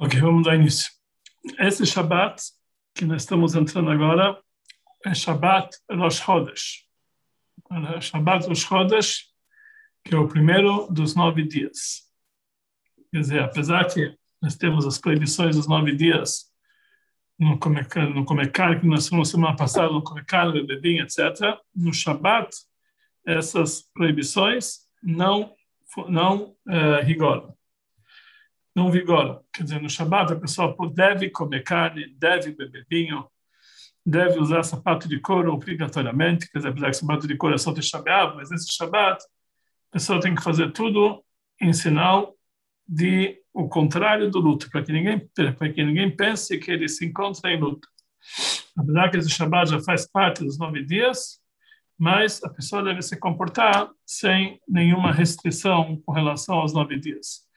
Ok, vamos dar início. Esse Shabbat que nós estamos entrando agora é Shabbat Rosh Chodesh. É Shabbat Rosh Chodesh, que é o primeiro dos nove dias. Quer dizer, apesar que nós temos as proibições dos nove dias, não comer, não comer carne, que nós falamos semana passada, não comer carne, beber vinho, etc. No Shabbat, essas proibições não, não uh, rigoram não vigora. Quer dizer, no Shabat a pessoa deve comer carne, deve beber vinho, deve usar sapato de couro obrigatoriamente, quer dizer, apesar que sapato de couro é só de Shabbat, mas nesse Shabat a pessoa tem que fazer tudo em sinal de o contrário do luto, para que ninguém para que ninguém pense que ele se encontra em luto. Apesar que esse Shabbat já faz parte dos nove dias, mas a pessoa deve se comportar sem nenhuma restrição com relação aos nove dias.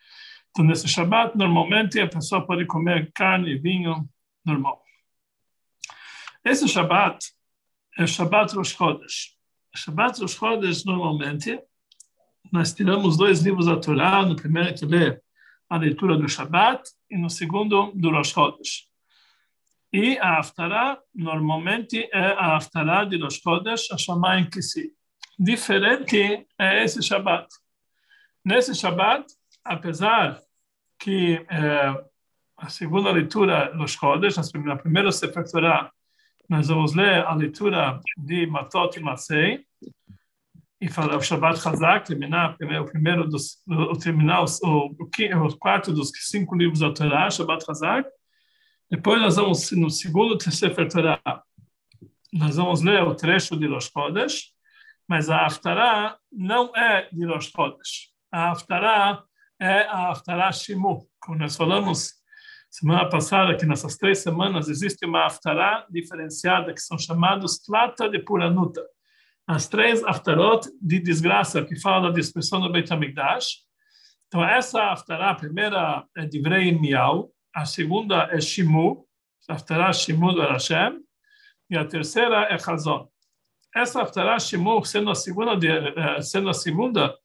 Então, nesse Shabbat, normalmente, a pessoa pode comer carne e vinho normal. Esse Shabbat é Shabbat Rosh Chodesh. Shabbat Rosh Chodesh, normalmente, nós tiramos dois livros da Torá, no primeiro que lê a leitura do Shabbat e no segundo do Rosh Chodesh. E a Haftarah, normalmente, é a Haftarah de Rosh Chodesh, a Shamayim Kissi. Diferente é esse Shabbat. Nesse Shabbat, apesar que é, a segunda leitura dos Chodesh, na primeira Sefer nós vamos ler a leitura de Matot e Masei, e falar o Shabbat Chazak, terminar o primeiro dos, o, terminar o, o, o quarto dos cinco livros da Torá, Shabbat Chazak. Depois nós vamos, no segundo Sefer Torah, nós vamos ler o trecho de Rosh Chodesh, mas a Haftarah não é de Rosh Chodesh. A Haftarah é a Haftarah Shimu. Como nós falamos semana passada, que nessas três semanas existe uma Haftarah diferenciada, que são chamados Tlata de Puranuta. As três Haftarot de desgraça, que falam da dispersão do Beit HaMikdash. Então, essa Haftarah, a primeira é de Vrei Miau, a segunda é Shimu, Haftarah Shimu do Hashem, e a terceira é Chazon. Essa Haftarah Shimu, sendo a segunda, eh, sendo a segunda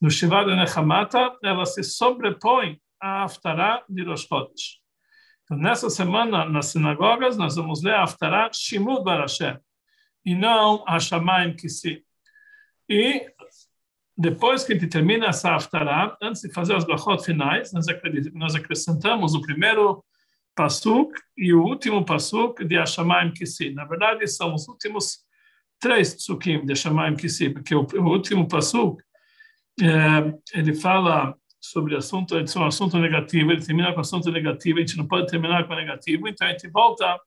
no Shiva de Nechamata, ela se sobrepõe à Haftarah de Rosh Chodesh. Então, nessa semana, nas sinagogas, nós vamos ler a Haftarah Shimud Barashem, e não a Shamaim Kissi. E depois que a gente termina essa Haftarah, antes de fazer as brachot finais, nós acrescentamos o primeiro pasuk e o último pasuk de Ashamaim Kissi. Na verdade, são os últimos três psukim de Ashamaim Kissi, porque o último pasuk é, ele fala sobre assunto, um assunto negativo, ele termina com assunto negativo, a gente não pode terminar com negativo, então a gente volta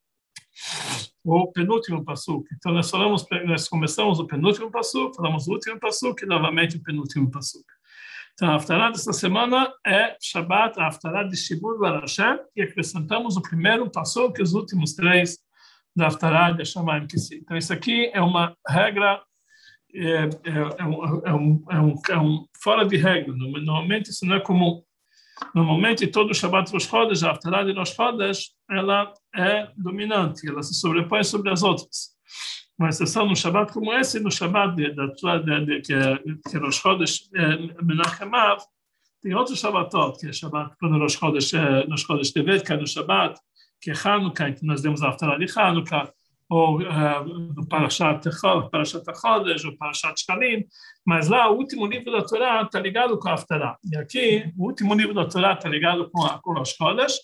o penúltimo passo. Então nós falamos, nós começamos o penúltimo passo, falamos o último passo e novamente o penúltimo passo. Então a Haftarah desta semana é Shabbat, a Haftarah de Shibur Barashem, e acrescentamos o primeiro passo que os últimos três da Haftarah de Shamayim Kissi. Então isso aqui é uma regra é, é, é, um, é, um, é, um, é um fora de regra. Normalmente isso não é comum. Normalmente todo o Shabbat Rosh Chodesh, a Haftarah de Rosh Chodesh, ela é dominante, ela se sobrepõe sobre as outras. Uma exceção no Shabbat como esse, no Shabbat de, de, de, de, que, é, que é Rosh Chodesh é, Menachemav, tem outro Shabbatot, que é Shabbat quando Rosh Chodesh, Rosh Chodesh Tevet, que é no Shabbat, que é Hanukkah, que nós demos a Haftarah de Hanukkah, ou uh, Parashat Chodesh, ou Parashat Shkalim, mas lá o último livro da Torá está ligado com a Haftarah. E aqui, o último livro da Torá está ligado com a com Rosh Chodesh,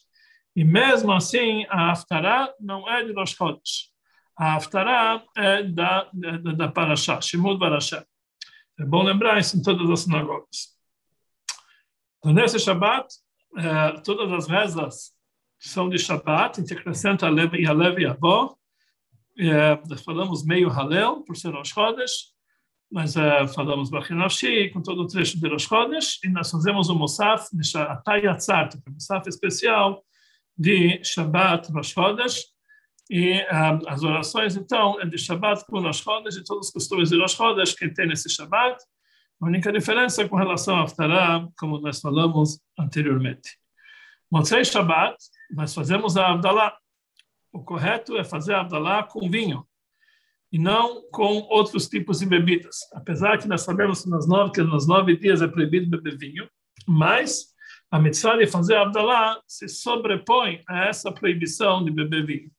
e mesmo assim a Haftarah não é de Rosh Chodesh. A Haftarah é da, da, da Parashat, Shimud. É bom lembrar isso em todas as sinagogas. Então, nesse Shabbat, eh, todas as rezas são de Shabbat, a acrescenta a Lev e a Lev e a Avó, é, falamos meio Halel, por ser Rosh Chodesh, mas é, falamos Bachinavshi, com todo o trecho de Rosh Chodesh, e nós fazemos o Musaf, Atayatzar, um Musaf especial de Shabbat Rosh Chodesh, e um, as orações, então, é de Shabbat com Rosh Chodesh, e todos os costumes de Rosh Chodesh que tem nesse Shabbat, a única diferença é com relação a Haftarah, como nós falamos anteriormente. Motzei Shabbat, nós fazemos a Abdallah, o correto é fazer Abdalá com vinho e não com outros tipos de bebidas. Apesar que nós sabemos que nas nove, que nos nove dias é proibido beber vinho, mas a mitzvah de fazer Abdalá se sobrepõe a essa proibição de beber vinho.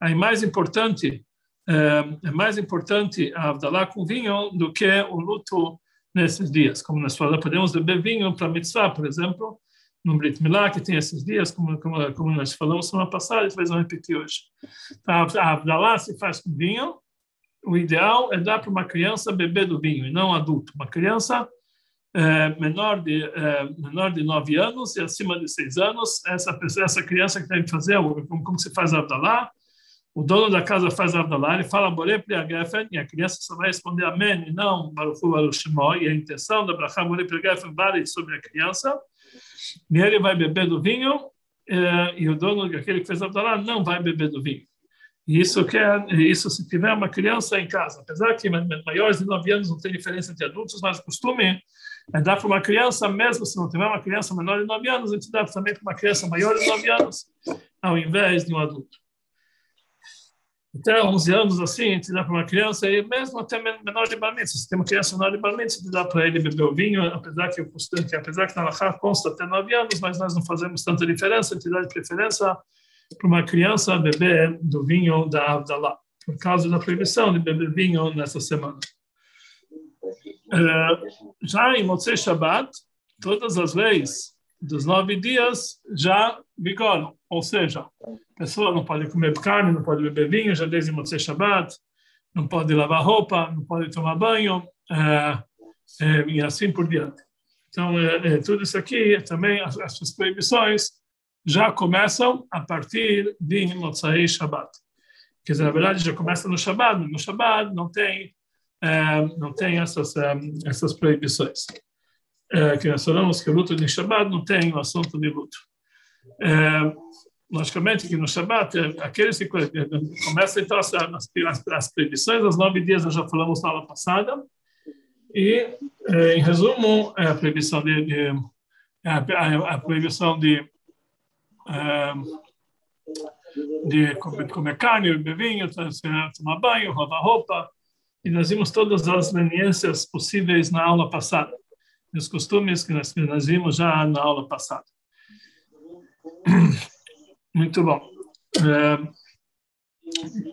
Aí mais importante é, é mais importante a Abdalá com vinho do que o luto nesses dias. Como nós falamos, podemos beber vinho para mitzvah, por exemplo, no Brit Milá, que tem esses dias, como, como, como nós falamos semana passada, e talvez não repetir hoje. Então, a Abdalá se faz com vinho, o ideal é dar para uma criança beber do vinho, e não adulto. Uma criança é, menor, de, é, menor de 9 anos e acima de 6 anos, essa, essa criança que que fazer, como, como se faz a Abdalá, o dono da casa faz a Abdalá, ele fala e a criança só vai responder Amém, e não Baruchu Baruchimó, e a intenção da Boré Priagefen vale sobre a criança, e ele vai beber do vinho, é, e o dono, aquele que fez a Abdalá, não vai beber do vinho. E isso quer, isso se tiver uma criança em casa, apesar que maiores de 9 anos não tem diferença entre adultos, mas o costume é dar para uma criança, mesmo se não tiver uma criança menor de 9 anos, a gente dá também para uma criança maior de 9 anos, ao invés de um adulto. Até 11 anos, assim, gente dá para uma criança, e mesmo até menor de bar se tem uma criança menor de bar a gente dá para ele beber o vinho, apesar que, que apesar que na Lachá consta até 9 anos, mas nós não fazemos tanta diferença, gente dá de preferência para uma criança beber do vinho da Abdalá, por causa da proibição de beber vinho nessa semana. Uh, já em Motzei Shabbat, todas as leis dos nove dias já vigoram, ou seja, a pessoa não pode comer carne, não pode beber vinho, já desde Motzei Shabbat, não pode lavar roupa, não pode tomar banho, uh, uh, e assim por diante. Então, tudo isso aqui, também, as, as proibições, já começam a partir de Motzai Shabbat. Quer dizer, na verdade, já começa no Shabbat, no Shabbat não tem, é, não tem essas, é, essas proibições. É, que nós falamos que o luto de Shabbat não tem o assunto de luto. É, logicamente que no Shabbat, aqueles que começam então as, as, as proibições, os nove dias nós já falamos na aula passada, e, em resumo, é a proibição de, de a, a, a proibição de de comer carne, beber vinho, tomar banho, lavar roupa. E nós vimos todas as leniências possíveis na aula passada, os costumes que nós, nós vimos já na aula passada. Muito bom.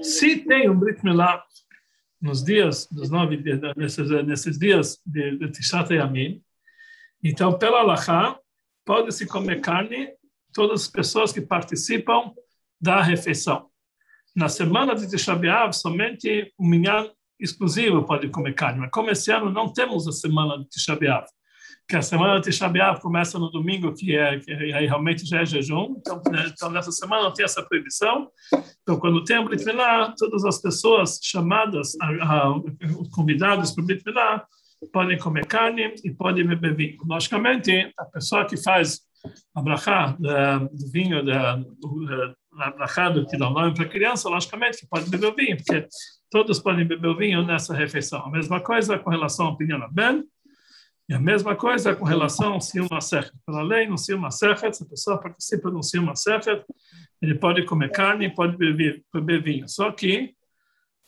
se tem um Brit Milá nos dias dos nove nesses, nesses dias de, de Tishat Yamim, então pela Alahá pode-se comer carne todas as pessoas que participam da refeição. Na semana de Tisha somente o minyan exclusivo pode comer carne, mas como esse ano não temos a semana de Tisha que a semana de Tisha B'Av começa no domingo, que é que aí realmente já é jejum, então, né, então nessa semana não tem essa proibição. Então, quando tem a Brit todas as pessoas chamadas, a, a, convidados para o Brit podem comer carne e podem beber vinho. Logicamente, a pessoa que faz a brachá do vinho, da, a brachá do que dá nome para a criança, logicamente que pode beber o vinho, porque todos podem beber o vinho nessa refeição. A mesma coisa com relação ao pinhão Ben, e a mesma coisa com relação ao Silma Sechet. Pela lei, no Silma Sechet, se a pessoa participa no Silma Sechet, ele pode comer carne pode beber, beber vinho. Só que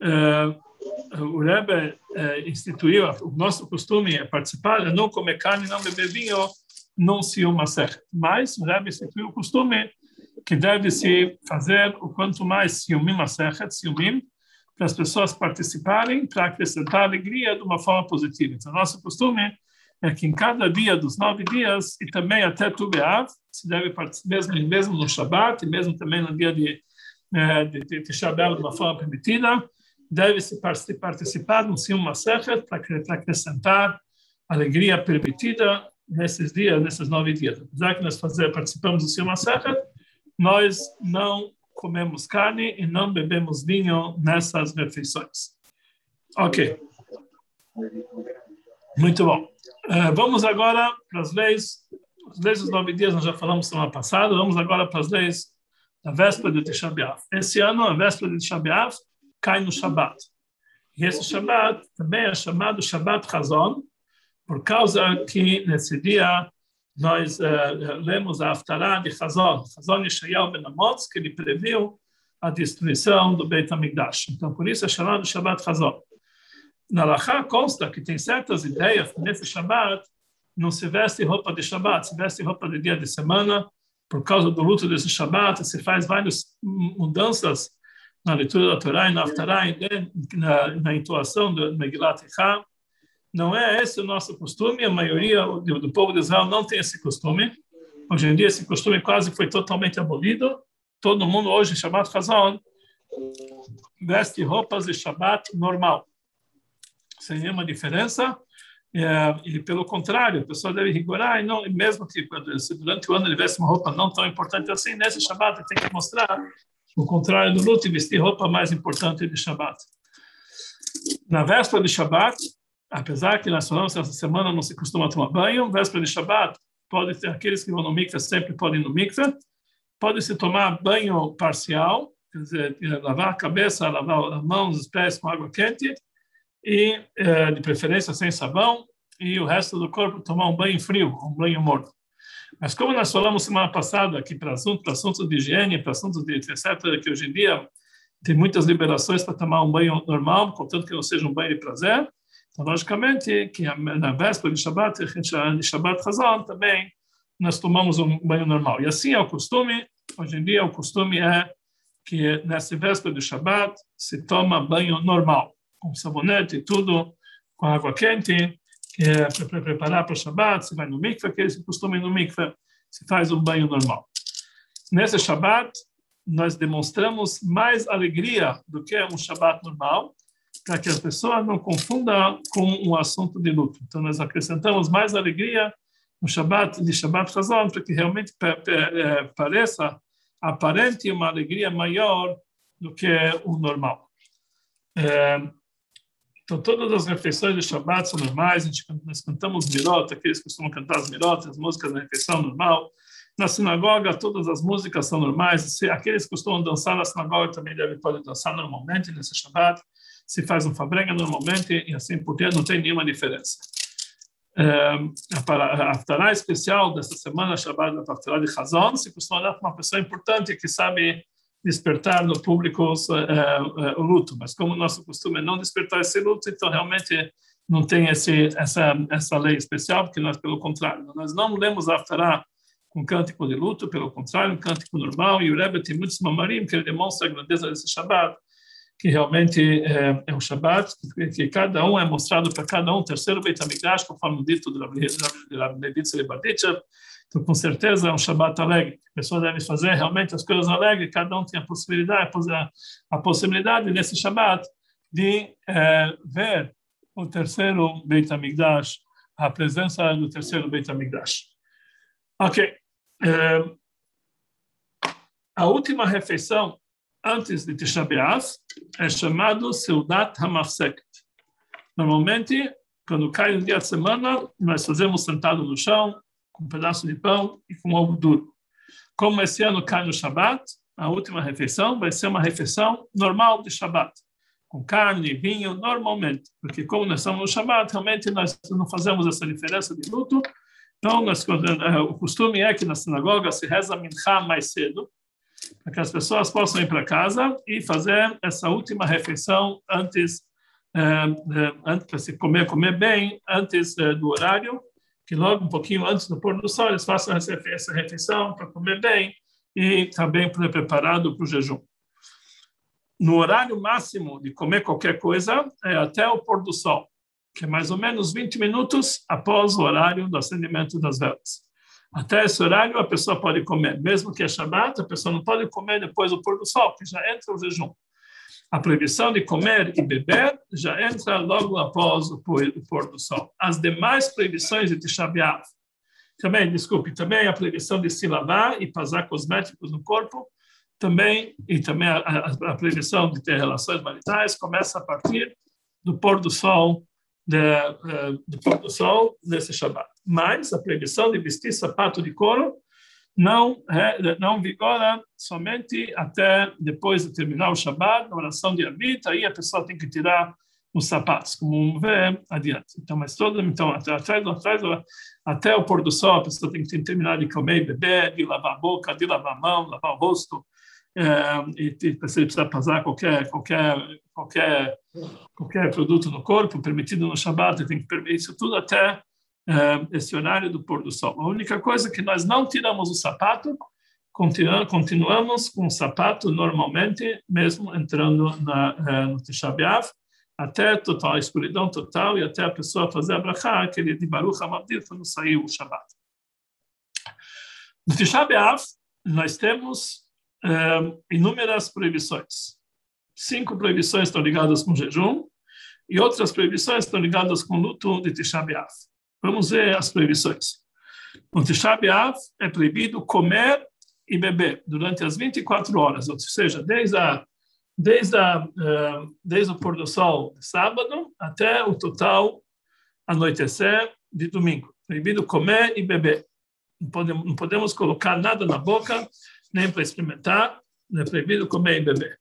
uh, o Rebbe uh, instituiu, o nosso costume é participar, é não comer carne não beber vinho não uma certa. Mas o Rebbe instituiu o costume que deve se fazer o quanto mais ciúme masechet, ciúmim, para as pessoas participarem, para acrescentar alegria de uma forma positiva. Então, nosso costume é que em cada dia dos nove dias, e também até Tu se deve participar, mesmo, mesmo no Shabat, e mesmo também no dia de, né, de, de, de Shabbat de uma forma permitida, deve-se participar no Sium Masechet para acrescentar alegria permitida nesses dias, nesses nove dias. Apesar que nós fazer, participamos do Silma Serra, nós não comemos carne e não bebemos vinho nessas refeições. Ok. Muito bom. Uh, vamos agora para as leis. As leis dos nove dias nós já falamos semana passada. Vamos agora para as leis da véspera de Tisha B'Av. Esse ano, a véspera de Tisha B'Av cai no Shabat. E esse Shabat também é chamado Shabat Chazon, por causa que nesse dia nós uh, lemos a Aftará de Hazon, Hazon Yeshayahu Ben Amotz, que ele previu a destruição do Beit HaMikdash. Então, por isso é chamado Shabbat Hazon. Na Lachá consta que tem certas ideias nesse Shabbat não se veste roupa de Shabat, se veste roupa de dia de semana, por causa do luto desse Shabat, se faz várias mudanças na leitura da Torá e na Haftarah, na, na intuação do Megilat Ichá. Não é esse o nosso costume, a maioria do, do povo de Israel não tem esse costume. Hoje em dia esse costume quase foi totalmente abolido. Todo mundo hoje, Shabbat Chazon, veste roupas de Shabbat normal, sem nenhuma diferença. É, e pelo contrário, a pessoa deve rigorar, e não, mesmo que se durante o ano ele veste uma roupa não tão importante assim, nesse Shabbat tem que mostrar o contrário do luto e vestir roupa mais importante de Shabbat. Na véspera de Shabbat, apesar que nós falamos que essa semana não se costuma tomar banho, véspera de Shabbat, pode ter aqueles que vão no mikveh sempre podem ir no mikveh, pode se tomar banho parcial, quer dizer, lavar a cabeça, lavar as mãos, os pés com água quente, e eh, de preferência sem sabão, e o resto do corpo tomar um banho frio, um banho morno. Mas como nós falamos semana passada aqui para assuntos, para de higiene, para assuntos de etc, que hoje em dia tem muitas liberações para tomar um banho normal, contanto que não seja um banho de prazer, então logicamente que na véspera de Shabbat, de Shabbat Hazan também nós tomamos um banho normal. E assim é o costume, hoje em dia o costume é que nessa véspera de Shabbat se toma banho normal com sabonete e tudo, com água quente, que é para preparar para o Shabbat, se vai no mikveh, que esse costume no mikveh, se faz um banho normal. Nesse Shabbat, nós demonstramos mais alegria do que um Shabbat normal, para que a pessoa não confunda com um assunto de luto. Então, nós acrescentamos mais alegria no Shabbat, de Shabbat Chazon, para que realmente é, pareça aparente uma alegria maior do que o normal. É, então, todas as refeições de Shabbat são normais, a gente, nós cantamos mirot, aqueles que costumam cantar as mirot, as músicas da refeição normal. Na sinagoga, todas as músicas são normais, aqueles que costumam dançar na sinagoga também devem poder dançar normalmente nesse Shabbat, se faz um fabrenga normalmente e assim por diante, não tem nenhuma diferença. É, a Haftarah especial dessa semana, Shabbat, a Haftarah de Hazon, se costuma dar para uma pessoa importante que sabe despertar no público uh, uh, o luto, mas como o nosso costume é não despertar esse luto, então realmente não tem esse, essa, essa lei especial, porque nós, pelo contrário, nós não lemos a Aftará com cântico de luto, pelo contrário, um cântico normal, e o Rebbe tem muitos mamarim que ele demonstra a grandeza desse Shabbat, que realmente é, é um Shabbat, que, que, cada um é mostrado para cada um, terceiro Beit HaMikdash, conforme dito do Rabbi Levitz Lebaditchev, então, com certeza, é um Shabbat alegre. A pessoa deve fazer realmente as coisas alegres, cada um tem a possibilidade, a possibilidade nesse Shabbat de é, ver o terceiro Beit HaMikdash, a presença do terceiro Beit HaMikdash. Ok. É, a última refeição antes de Tisha B'Av é chamado Seudat HaMafseket. Normalmente, quando cai um dia de semana, nós fazemos sentado no chão, com um pedaço de pão e com ovo duro. Como esse ano cai no Shabat, a última refeição vai ser uma refeição normal de Shabat, com carne vinho normalmente, porque como nós estamos no Shabat, realmente nós não fazemos essa diferença de luto. Então, nós, eh, o costume é que na sinagoga se reza mincha mais cedo, para que as pessoas possam ir para casa e fazer essa última refeição antes, é, antes para se comer, comer bem, antes é, do horário, que logo um pouquinho antes do pôr do sol eles façam essa refeição para comer bem e também para preparado para o jejum. No horário máximo de comer qualquer coisa é até o pôr do sol, que é mais ou menos 20 minutos após o horário do acendimento das velas. Até esse horário a pessoa pode comer, mesmo que é Shabbat, a pessoa não pode comer depois do pôr do sol, que já entra o jejum a proibição de comer e beber já entra logo após o pôr do sol. As demais proibições de Tisha também, desculpe, também a proibição de se lavar e passar cosméticos no corpo, também, e também a, a, a proibição de ter relações maritais começa a partir do pôr do sol, de, uh, do pôr do sol nesse Shabbat. Mas a proibição de vestir sapato de couro não, é, não vigora somente até depois de terminar o Shabbat, na oração de Abit, aí a pessoa tem que tirar os sapatos, como vê adiante. Então, mas todo, então até, até, até, até o pôr do sol, a pessoa tem que terminar de comer beber, de lavar a boca, de lavar a mão, lavar o rosto, é, e, e precisa passar qualquer, qualquer, qualquer, qualquer produto no corpo, permitido no Shabbat, tem que permitir isso tudo até esse horário do pôr do sol. A única coisa é que nós não tiramos o sapato, continuamos com o sapato normalmente, mesmo entrando na, no Tisha B'Av, até total a escuridão total e até a pessoa fazer a brachá, aquele de Baruch HaMavdir, quando sair o Shabbat. No Tisha B'Av, nós temos inúmeras proibições. Cinco proibições estão ligadas com jejum e outras proibições estão ligadas com luto de Tisha B'Av. Vamos ver as proibições. No Tisha é proibido comer e beber durante as 24 horas, ou seja, desde, a, desde, a, desde o pôr do sol de sábado até o total anoitecer de domingo. Proibido comer e beber. Não podemos, não podemos colocar nada na boca, nem para experimentar, é proibido comer e beber.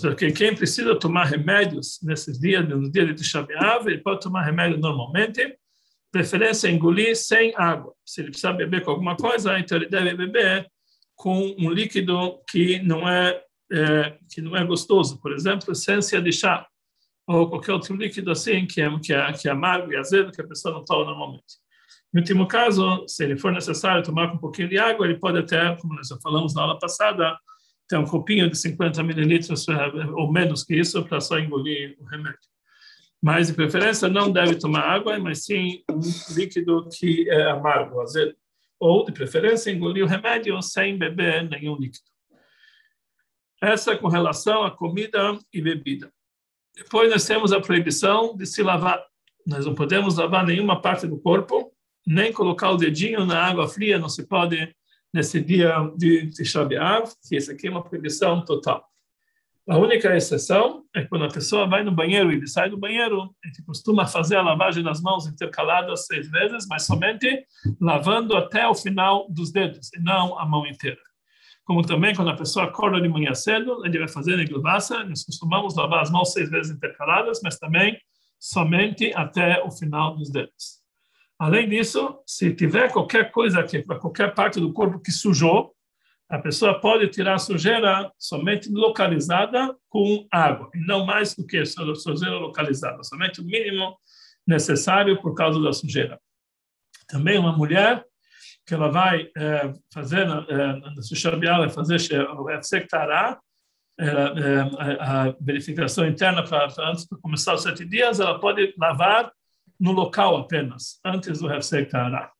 Porque quem precisa tomar remédios nesses dias, no dia de Tisha ele pode tomar remédio normalmente, preferência engolir sem água. Se ele precisa beber com alguma coisa, então ele deve beber com um líquido que não é, é que não é gostoso, por exemplo, essência de chá ou qualquer outro líquido assim que é que é, que é amargo e azedo que a pessoa não toma normalmente. No último caso, se ele for necessário tomar um pouquinho de água, ele pode até, como nós já falamos na aula passada, ter um copinho de 50 mililitros é, ou menos que isso para só engolir o remédio mas de preferência não deve tomar água, mas sim um líquido que é amargo, azedo. Ou, de preferência, engolir o remédio sem beber nenhum líquido. Essa é com relação à comida e bebida. Depois nós temos a proibição de se lavar. Nós não podemos lavar nenhuma parte do corpo, nem colocar o dedinho na água fria, não se pode nesse dia de Tisha que isso aqui é uma proibição total. A única exceção é quando a pessoa vai no banheiro e sai do banheiro, a gente costuma fazer a lavagem das mãos intercaladas seis vezes, mas somente lavando até o final dos dedos, e não a mão inteira. Como também quando a pessoa acorda de manhã cedo, ele vai fazer negulvaça, nós costumamos lavar as mãos seis vezes intercaladas, mas também somente até o final dos dedos. Além disso, se tiver qualquer coisa aqui, qualquer parte do corpo que sujou, a pessoa pode tirar sujeira somente localizada com água, não mais do que sujeira localizada, somente o mínimo necessário por causa da sujeira. Também uma mulher que ela vai é, fazer na Sushabial, vai fazer o Efsektará, é, a verificação interna para antes de começar os sete dias, ela pode lavar no local apenas, antes do Efsektará.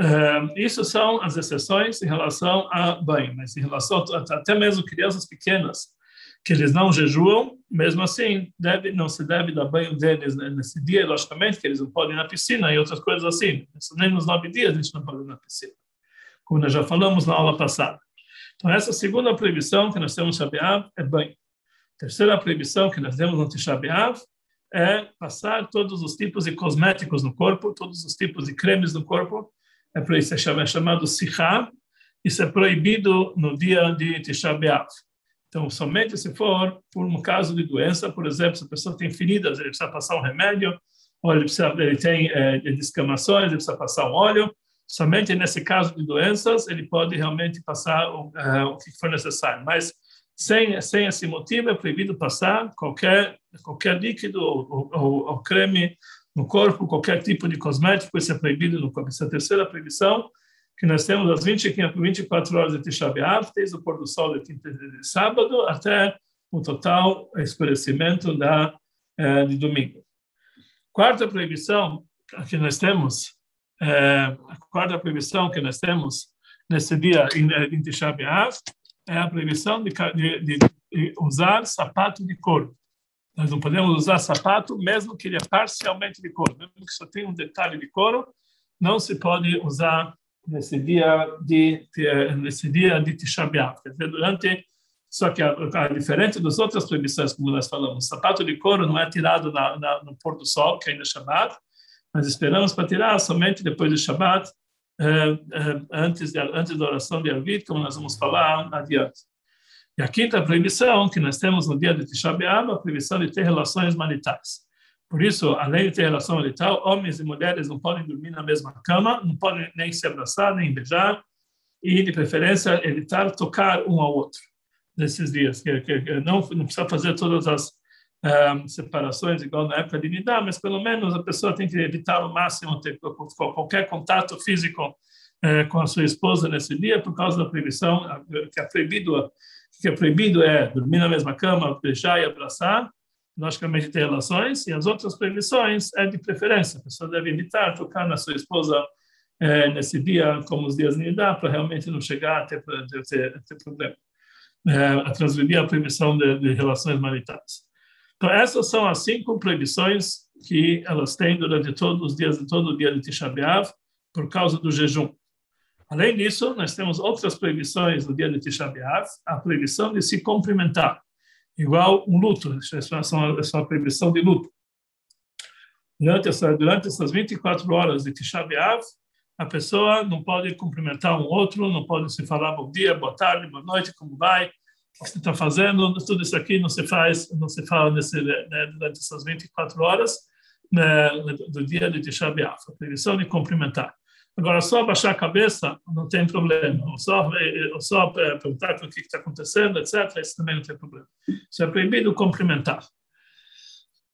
Uh, isso são as exceções em relação a banho, mas em relação a, até mesmo crianças pequenas que eles não jejuam, mesmo assim, deve, não se deve dar banho deles nesse dia, logicamente, que eles não podem ir na piscina e outras coisas assim. Nem nos nove dias a gente não pode ir na piscina, como nós já falamos na aula passada. Então, essa segunda proibição que nós temos no é banho. Terceira proibição que nós temos no Tisha é passar todos os tipos de cosméticos no corpo, todos os tipos de cremes no corpo, é isso é chamado Sichá, isso é proibido no dia de Tisha B'Av. Então, somente se for por um caso de doença, por exemplo, se a pessoa tem feridas, ele precisa passar um remédio, ou ele, precisa, ele tem é, descamações, ele precisa passar um óleo, somente nesse caso de doenças ele pode realmente passar o, é, o que for necessário. Mas sem, sem esse motivo é proibido passar qualquer, qualquer líquido ou, ou, ou creme no corpo, qualquer tipo de cosmético, isso é proibido no corpo. Essa é a terceira proibição que nós temos das 25 24 horas de Tisha B'Av, desde o pôr do sol de, de sábado até o total escurecimento da, eh, de domingo. Quarta proibição que nós temos, eh, a quarta proibição que nós temos nesse dia em, em Tisha B'Av é a proibição de, de, de usar sapato de couro. Nós não podemos usar sapato, mesmo que ele é parcialmente de couro, mesmo que só tenha um detalhe de couro, não se pode usar nesse dia de nesse dia de Tisha B'av. Durante só que a, a, diferente das outras proibições, como nós falamos, sapato de couro não é tirado na, na, no pôr do sol, que ainda é Shabbat, mas esperamos para tirar somente depois do Shabbat, eh, eh, antes, de, antes da oração de Arvit, como nós vamos falar adiante. E a quinta proibição que nós temos no dia de Tisha B'Av, a proibição de ter relações maritais. Por isso, além de ter relação marital, homens e mulheres não podem dormir na mesma cama, não podem nem se abraçar, nem beijar, e, de preferência, evitar tocar um ao outro nesses dias. Que, que, que não, não precisa fazer todas as um, separações igual na época de Nidá, mas pelo menos a pessoa tem que evitar ao máximo ter qualquer contato físico uh, com a sua esposa nesse dia por causa da proibição que é proibido que é proibido é dormir na mesma cama, beijar e abraçar, logicamente ter relações, e as outras proibições é de preferência. A pessoa deve evitar tocar na sua esposa é, nesse dia, como os dias de dá, para realmente não chegar a ter, ter, ter, problema, é, a transgredir a proibição de, de, relações maritais. Então, essas são as cinco proibições que elas têm durante todos os dias, de todo o dia de Tisha por causa do jejum. Além disso, nós temos outras proibições no dia de Tisha B'Av, a proibição de se cumprimentar, igual um luto, essa é uma proibição de luto. Durante, essa, durante essas 24 horas de Tisha B'Av, a pessoa não pode cumprimentar um outro, não pode se falar bom dia, boa tarde, boa noite, como vai, o que você está fazendo, tudo isso aqui não se faz, não se fala nesse, né, durante essas 24 horas né, do dia de Tisha B'Av, a proibição de cumprimentar. Agora, só baixar a cabeça não tem problema, ou só, ou só perguntar o que está acontecendo, etc., isso também não tem problema. Isso é proibido cumprimentar.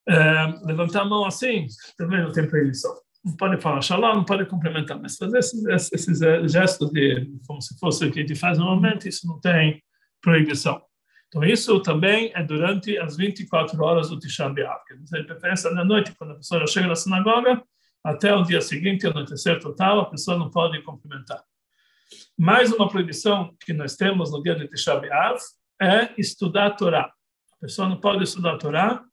É, levantar a mão assim, também não tem proibição não pode falar shalom, não pode cumprimentar, mas fazer esses, gestos de, como se fosse o que a gente faz normalmente, isso não tem proibição. Então, isso também é durante as 24 horas do Tisha B'Av, quer dizer, preferência na noite, quando a pessoa chega na sinagoga, até o dia seguinte, anoitecer total, a pessoa não pode cumprimentar. Mais uma proibição que nós temos no dia de Tisha B'Av é estudar a Torá. A pessoa não pode estudar a Torá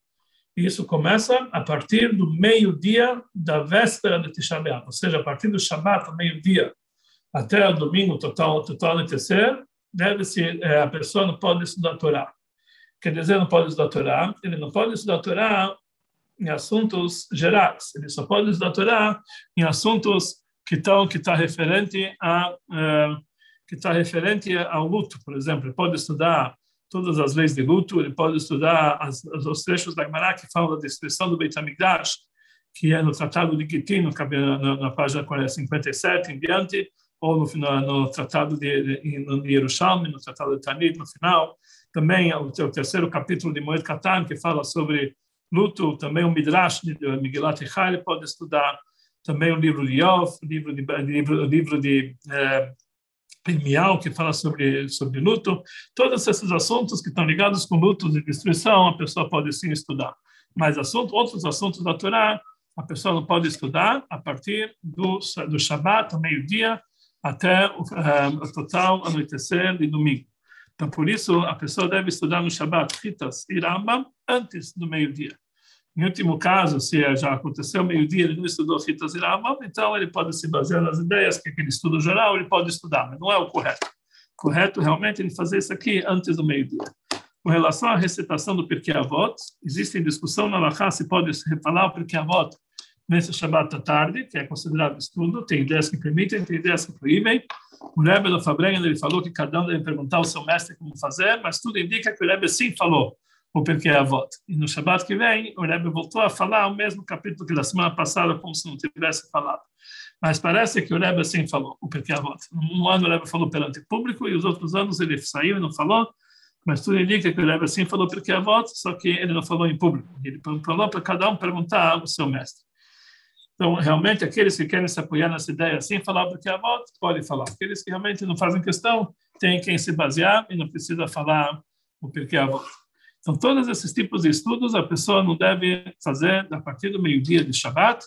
e isso começa a partir do meio-dia da véspera de Tisha B'Av, ou seja, a partir do Shabat, meio-dia, até o domingo total, total anoitecer, deve-se, é, a pessoa não pode estudar a Torá. Quer dizer, não pode estudar a Torá, ele não pode estudar a Torá em assuntos gerais, ele só pode estudar a Torá em assuntos que estão que está referente a uh, que está referente ao luto, por exemplo, ele pode estudar todas as leis de luto, ele pode estudar as, os trechos da Gemara que falam da destruição do Beit HaMikdash, que é no Tratado de Gittin, na, na, na página 57 em diante, ou no, no, no Tratado de, de, no no Tratado de Tanit, no final. Também o, o terceiro capítulo de Moed Katan, que fala sobre luto, também o Midrash de Migilat Echai, pode estudar também o livro de Yov, livro de, livro, livro de eh, Miau, que fala sobre, sobre luto, todos esses assuntos que estão ligados com lutos e destruição, a pessoa pode sim estudar. Mas assunto, outros assuntos da Torá, a pessoa não pode estudar a partir do, do Shabat, ao meio-dia, até o, um, o total anoitecer de domingo. Então, por isso, a pessoa deve estudar no Shabat, Ritas e Rambam, antes do meio-dia. Em último caso, se já aconteceu meio-dia, ele não estudou Fitas Rambam, então ele pode se basear nas ideias que aquele estudo geral, ele pode estudar, mas não é o correto. Correto realmente é ele fazer isso aqui antes do meio-dia. Com relação à recitação do Pirkei Avot, existe discussão na Lachá se pode falar o Pirkei Avot nesse Shabbat à tarde, que é considerado estudo, tem ideias que permitem, tem ideias que proíbem. O Rebbe do Fabrengen, ele falou que cada um deve perguntar ao seu mestre como fazer, mas tudo indica que o Rebbe sim falou o Pirkei Avot. E no Shabbat que vem, o Rebbe voltou a falar o mesmo capítulo que da semana passada, como se não tivesse falado. Mas parece que o Rebbe assim falou, o Pirkei Avot. Um ano o Rebbe falou perante o público e os outros anos ele saiu e não falou, mas tudo indica que o Rebbe assim falou Pirkei Avot, só que ele não falou em público. Ele falou para cada um perguntar ao seu mestre. Então, realmente, aqueles que querem se apoiar nessa ideia assim, falar porque a volta, podem falar. Aqueles que realmente não fazem questão, têm quem se basear e não precisa falar o porquê a volta. Então, todos esses tipos de estudos a pessoa não deve fazer a partir do meio-dia de Shabbat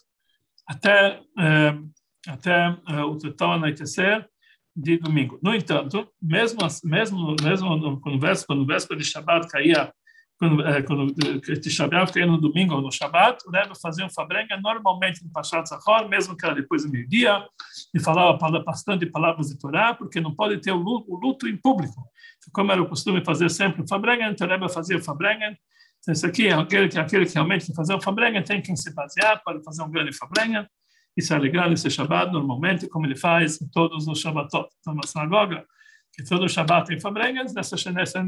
até, eh, até eh, o total anoitecer de domingo. No entanto, mesmo, mesmo, mesmo quando, quando o véspera de Shabbat caía quando, é, quando Tisha B'Av caía no domingo ou no Shabat, o Rebbe fazia um fabrenga normalmente no Pashat Zahor, mesmo que era depois do meio-dia, e falava bastante palavras de Torá, porque não pode ter o luto, em público. Então, como era o costume fazer sempre o fabrenga, então o Rebbe fazia o fabrenga. Então, isso aqui é aquele que, aquele que realmente quer fazer o fabrenga, tem quem se basear, pode fazer um grande fabrenga, e se alegrar nesse Shabbat, normalmente, como ele faz em todos os Shabbatot. Então, na sinagoga, que todo Shabbat tem Fabrengas, nessa, nessa,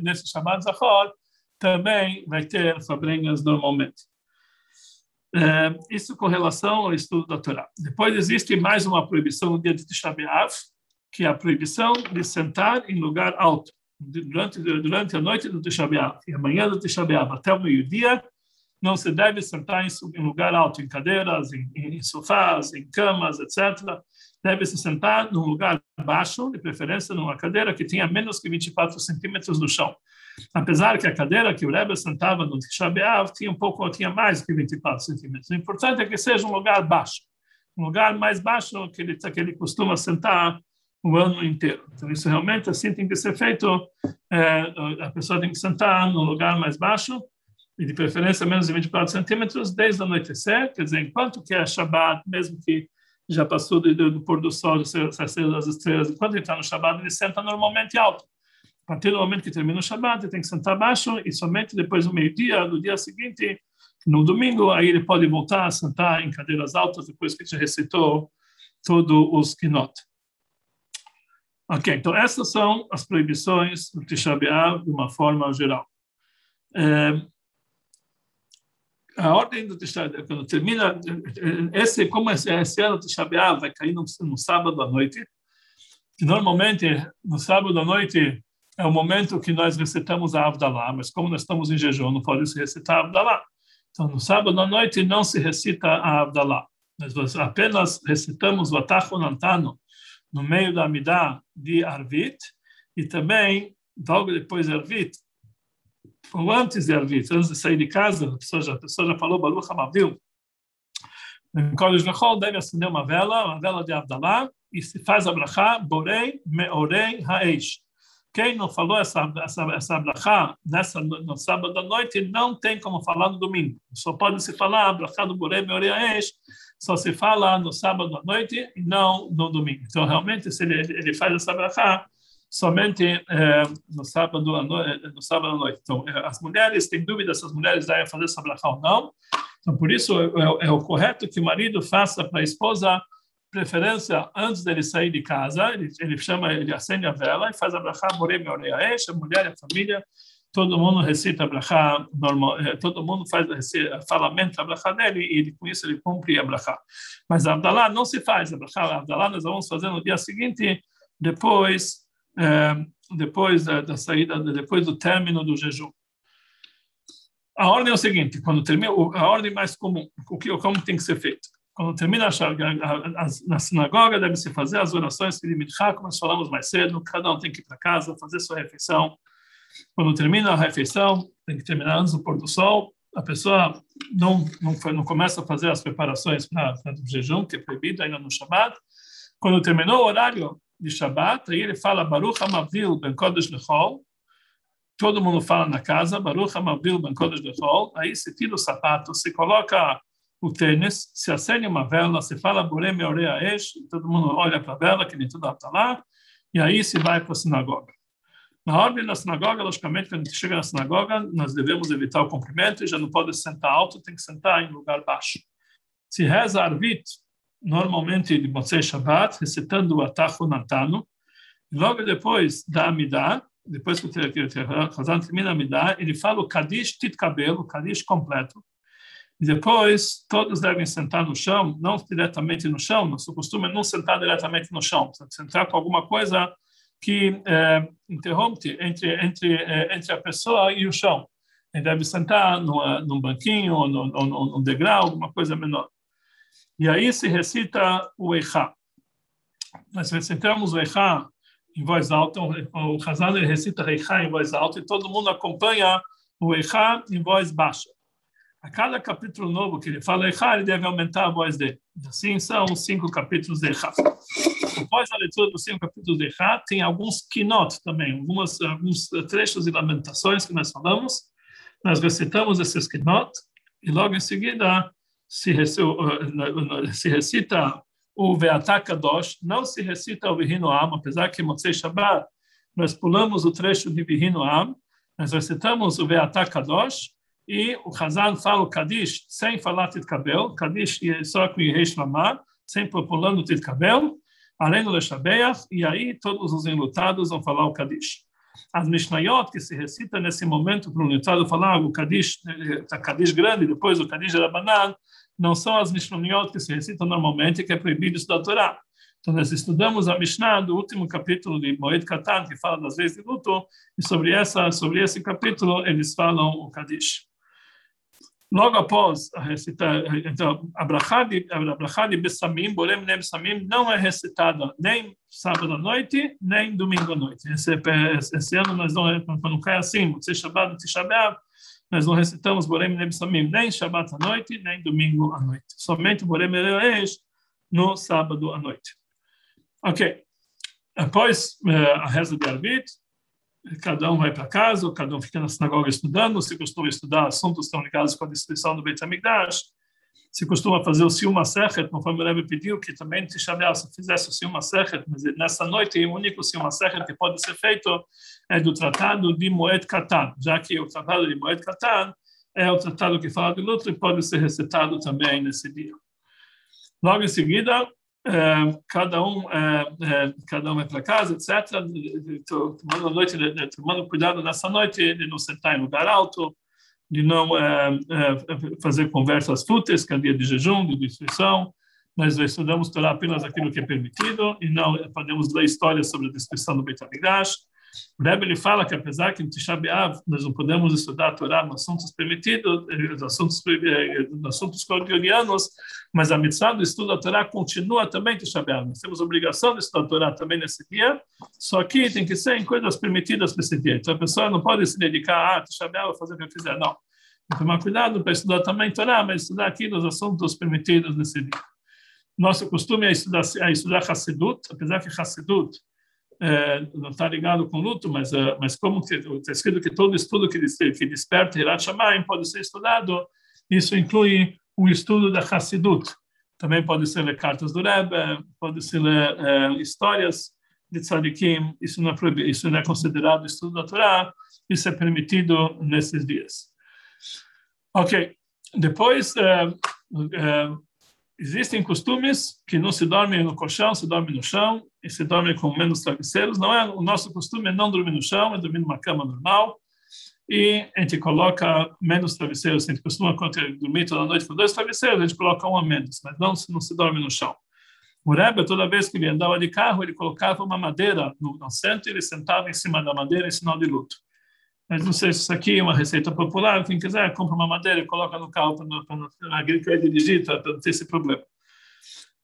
nesse Shabbat Zahor também vai ter Fabrengas normalmente. É, isso com relação ao estudo da Torá. Depois existe mais uma proibição no dia de Tisha que é a proibição de sentar em lugar alto. durante, durante a noite do Tisha e a manhã do Tisha até o meio-dia, não se deve sentar em lugar alto, em cadeiras, em, em, sofás, em camas, etc. Deve se sentar num lugar baixo, de preferência numa cadeira que tenha menos que 24 centímetros do chão. Apesar que a cadeira que o Rebbe sentava no Tisha tinha um pouco, tinha mais que 24 centímetros. O importante é que seja um lugar baixo, um lugar mais baixo que ele, que ele costuma sentar o ano inteiro. Então, isso realmente assim tem que ser feito. É, a pessoa tem que sentar no lugar mais baixo, e de preferência menos de 24 centímetros, desde anoitecer, quer dizer, enquanto que é Shabbat, mesmo que já passou do, do, do pôr do sol, das estrelas, enquanto ele está no Shabbat, ele senta normalmente alto. A partir do momento que termina o Shabbat, ele tem que sentar baixo, e somente depois do meio-dia, do dia seguinte, no domingo, aí ele pode voltar a sentar em cadeiras altas, depois que já recitou todos os Kinot. Ok, então essas são as proibições do Tisha B'Av de uma forma geral. É, a ordem do Tisha quando termina, esse, como esse, esse ano do Tisha B'Av vai cair no, no, sábado à noite, que normalmente no sábado à noite é o momento que nós recitamos a Avdalá, mas como nós estamos em jejum, não pode se recitar a Avdalá. Então, no sábado à noite não se recita a Avdalá, nós apenas recitamos o Atachonantano, no meio da Amidah de Arvit, e também, logo depois de Arvit, ou antes de Arvit, antes de sair de casa, a pessoa já, a pessoa já falou, Baruch Hamavil, em Kodesh Vechol deve acender uma vela, uma vela de Abdalá, e se faz a brachá, Borei Meorei Haeish. Quem não falou essa essa essa brachá nessa no sábado à noite não tem como falar no domingo. Só pode se falar a brachá do Borei Meorei Haeish só se fala no sábado à noite e não no domingo. Então, realmente, se ele, ele faz essa brachá somente é, no sábado à noite, no sábado à noite. Então, é, as mulheres têm dúvida se as mulheres devem fazer essa brachá ou não. Então, por isso é, é, é o correto que o marido faça para a esposa preferência antes dele sair de casa, ele, ele chama, ele acende a vela e faz a brachá, morei, meu a mulher a família todo mundo recita a brachá normal, eh, todo mundo faz fala a brachá dele e com isso ele cumpre a brachá. Mas a Abdalá não se faz a brachá, a Abdalá nós vamos fazer no dia seguinte, depois é, depois da, da, saída, depois do término do jejum. A ordem é o seguinte, quando termina, a ordem mais comum, o que como tem que ser feito. Quando termina a, a, na sinagoga, deve se fazer as orações de Minchá, como nós falamos mais cedo, cada um tem que ir para casa, fazer sua refeição, quando termina a refeição, tem que terminar antes do pôr do sol, a pessoa não, não, não começa a fazer as preparações para o jejum, que é proibido ainda no Shabbat. Quando terminou o horário de Shabbat, aí ele fala Baruch Hamavil Ben Kodesh Lechol, todo mundo fala na casa, Baruch Hamavil Ben Kodesh Lechol, aí se tira o sapato, se coloca o tênis, se acende uma vela, se fala Borei Meorea Esh, todo mundo olha para a vela, que nem tudo está lá, e aí se vai para a sinagoga. Na ordem da sinagoga, logicamente, quando a gente chega na sinagoga, nós devemos evitar o comprimento e já não pode sentar alto, tem que sentar em lugar baixo. Se reza Arvit, normalmente de Motzei Shabbat, recitando o Atahu Natano, logo depois da Amidah, depois que o Hazan termina a ele fala o Kadish Titkabel, o Kadish completo, e depois todos devem sentar no chão, não diretamente no chão, nosso costume é não sentar diretamente no chão, sentar com alguma coisa que é, interrompe entre, entre, é, entre a pessoa e o chão. Ele deve sentar numa, num banquinho ou num, num, degrau, alguma coisa menor. E aí se recita o Eichá. Nós recitamos o Eichá em voz alta, o Hazan recita Eichá em voz alta e todo mundo acompanha o Eichá em voz baixa. A cada capítulo novo que ele fala Eichá, ele deve aumentar a voz dele. Assim são os cinco capítulos de Eichá após a leitura dos cinco capítulos de Echá, tem alguns kinot também, algumas, alguns trechos e lamentações que nós falamos. Nós recitamos esses kinot e logo em seguida se, se recita o Ve'atá Kadosh, não se recita o Vihino Am, apesar que Motzei Shabbat nós pulamos o trecho de Vihino Am, nós recitamos o Ve'atá Kadosh e o Hazan fala o Kadish sem falar Titkabel, Kadish só com Yehesh Lamar, sempre pulando Titkabel, além do Leshabeach, e aí todos os enlutados vão falar o Kadish. As Mishnayot, que se recita nesse momento para o enlutado falar o Kadish, o Kadish grande, depois o Kadish Rabanan, não são as Mishnayot que se recitam normalmente, que é proibido estudar a Torá. Então, nós estudamos a Mishnah do último capítulo de Moed Katan, que fala das leis de luto, e sobre, essa, sobre esse capítulo eles falam o Kadish. Logo após recitar, então, a Brachá de Bessamim, Borem Nem Bessamim, não é recitada nem sábado à noite, nem domingo à noite. Esse, esse ano nós não, quando cai assim, você Shabbat, Tisha B'Av, nós não recitamos Borem Nem Bessamim, nem Shabbat à noite, nem domingo à noite. Somente Borem Eleoesh no sábado à noite. Ok. Após uh, a reza de Arbit, cada um vai para casa, ou cada um fica na sinagoga estudando, se costuma estudar assuntos que estão ligados com a destruição do Beit HaMikdash, se costuma fazer o Siuma Sechet, conforme o Rebbe pediu, que também Tisha B'Av se fizesse o Siuma Sechet, mas nessa noite o único Siuma Sechet que pode ser feito é do tratado de Moed Katan, já que o tratado de Moed Katan é o tratado que fala de luto e pode ser recitado também nesse dia. Logo em seguida, cada um é, é, cada um vai para casa, etc. Tomando noite, tomando cuidado nessa noite de não sentar em lugar alto, de não fazer conversas fúteis, que é dia de jejum, de destruição. Nós estudamos apenas aquilo que é permitido e não podemos ler histórias sobre a destruição do Beit HaMikdash o Rebbe ele fala que apesar que no Tisha B'Av nós não podemos estudar Torá nos assuntos permitidos, nos assuntos, eh, nos assuntos cordialianos, mas a mitzvah do estudo da Torá continua também Tisha B'Av. Nós temos obrigação de estudar a Torá também nesse dia, só que tem que ser em coisas permitidas nesse dia. Então a pessoa não pode se dedicar a Tisha B'Av, fazer o que fizer, não. Tem que tomar cuidado para estudar também Torá, mas estudar aqui nos assuntos permitidos nesse dia. Nosso costume é estudar, é estudar Hassidut, apesar que Hassidut é, não está ligado com luto, mas, é, mas como está escrito que todo estudo que, que desperta Hirat Shamayim pode ser estudado, isso inclui o estudo da Hassidut. Também pode ser ler cartas do Rebbe, pode ser ler é, histórias de tzadikim, isso não, é isso não é considerado estudo da Torá, isso é permitido nesses dias. Ok, depois, é, é, existem costumes que não se dormem no colchão, se dorme no chão, e se dorme com menos travesseiros. Não é o nosso costume é não dormir no chão, é dormir numa cama normal. E a gente coloca menos travesseiros. A gente costuma dormir toda noite com dois travesseiros, a gente coloca um a menos, mas não, não se dorme no chão. O Rebbe, toda vez que ele andava de carro, ele colocava uma madeira no, centro e ele sentava em cima da madeira em sinal de luto. Mas não sei se isso aqui é uma receita popular. Quem quiser, compra uma madeira e coloca no carro para alguém que vai dirigir, para não ter esse problema.